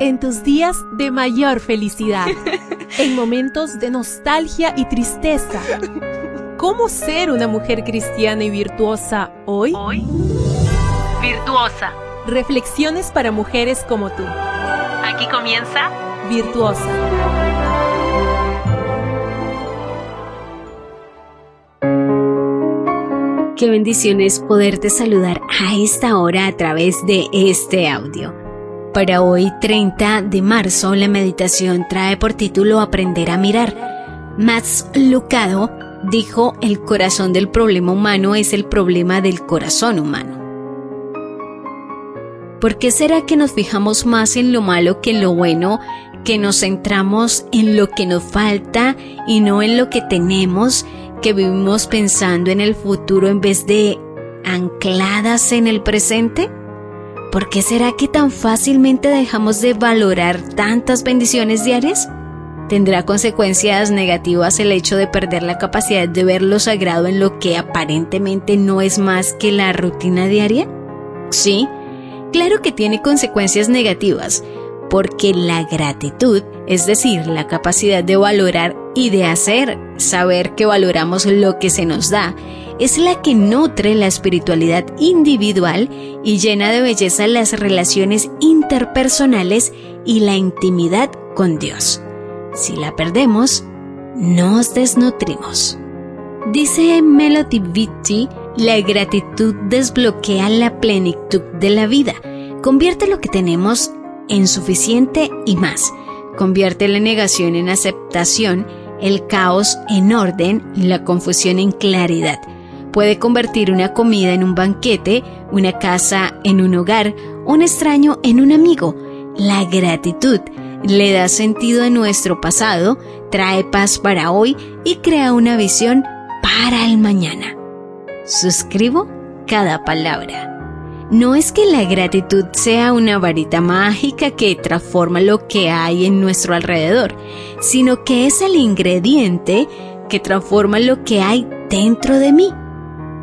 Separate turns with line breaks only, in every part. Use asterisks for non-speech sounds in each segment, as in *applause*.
en tus días de mayor felicidad, *laughs* en momentos de nostalgia y tristeza. ¿Cómo ser una mujer cristiana y virtuosa hoy?
Hoy, virtuosa.
Reflexiones para mujeres como tú.
Aquí comienza
Virtuosa.
Qué bendición es poderte saludar a esta hora a través de este audio. Para hoy 30 de marzo la meditación trae por título Aprender a mirar. Max Lucado dijo el corazón del problema humano es el problema del corazón humano. ¿Por qué será que nos fijamos más en lo malo que en lo bueno, que nos centramos en lo que nos falta y no en lo que tenemos, que vivimos pensando en el futuro en vez de ancladas en el presente? ¿Por qué será que tan fácilmente dejamos de valorar tantas bendiciones diarias? ¿Tendrá consecuencias negativas el hecho de perder la capacidad de ver lo sagrado en lo que aparentemente no es más que la rutina diaria? Sí, claro que tiene consecuencias negativas, porque la gratitud, es decir, la capacidad de valorar y de hacer, saber que valoramos lo que se nos da, es la que nutre la espiritualidad individual y llena de belleza las relaciones interpersonales y la intimidad con Dios. Si la perdemos, nos desnutrimos. Dice Melody Vitti, la gratitud desbloquea la plenitud de la vida, convierte lo que tenemos en suficiente y más, convierte la negación en aceptación, el caos en orden y la confusión en claridad puede convertir una comida en un banquete, una casa en un hogar, un extraño en un amigo. La gratitud le da sentido a nuestro pasado, trae paz para hoy y crea una visión para el mañana. Suscribo cada palabra. No es que la gratitud sea una varita mágica que transforma lo que hay en nuestro alrededor, sino que es el ingrediente que transforma lo que hay dentro de mí.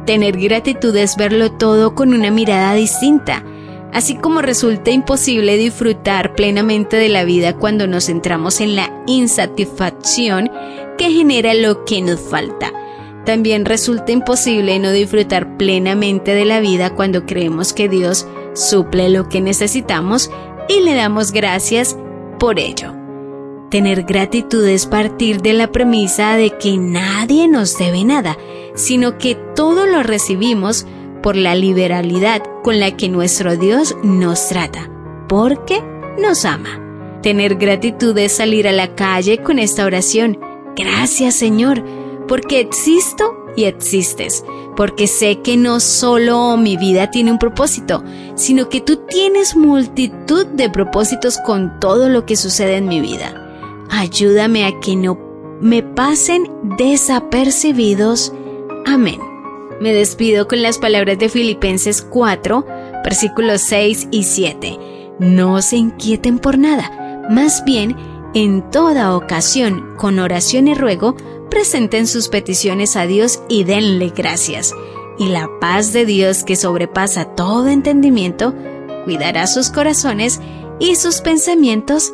Tener gratitud es verlo todo con una mirada distinta, así como resulta imposible disfrutar plenamente de la vida cuando nos centramos en la insatisfacción que genera lo que nos falta. También resulta imposible no disfrutar plenamente de la vida cuando creemos que Dios suple lo que necesitamos y le damos gracias por ello. Tener gratitud es partir de la premisa de que nadie nos debe nada, sino que todo lo recibimos por la liberalidad con la que nuestro Dios nos trata, porque nos ama. Tener gratitud es salir a la calle con esta oración. Gracias Señor, porque existo y existes, porque sé que no solo mi vida tiene un propósito, sino que tú tienes multitud de propósitos con todo lo que sucede en mi vida ayúdame a que no me pasen desapercibidos. Amén. Me despido con las palabras de Filipenses 4, versículos 6 y 7. No se inquieten por nada, más bien, en toda ocasión, con oración y ruego, presenten sus peticiones a Dios y denle gracias. Y la paz de Dios que sobrepasa todo entendimiento, cuidará sus corazones y sus pensamientos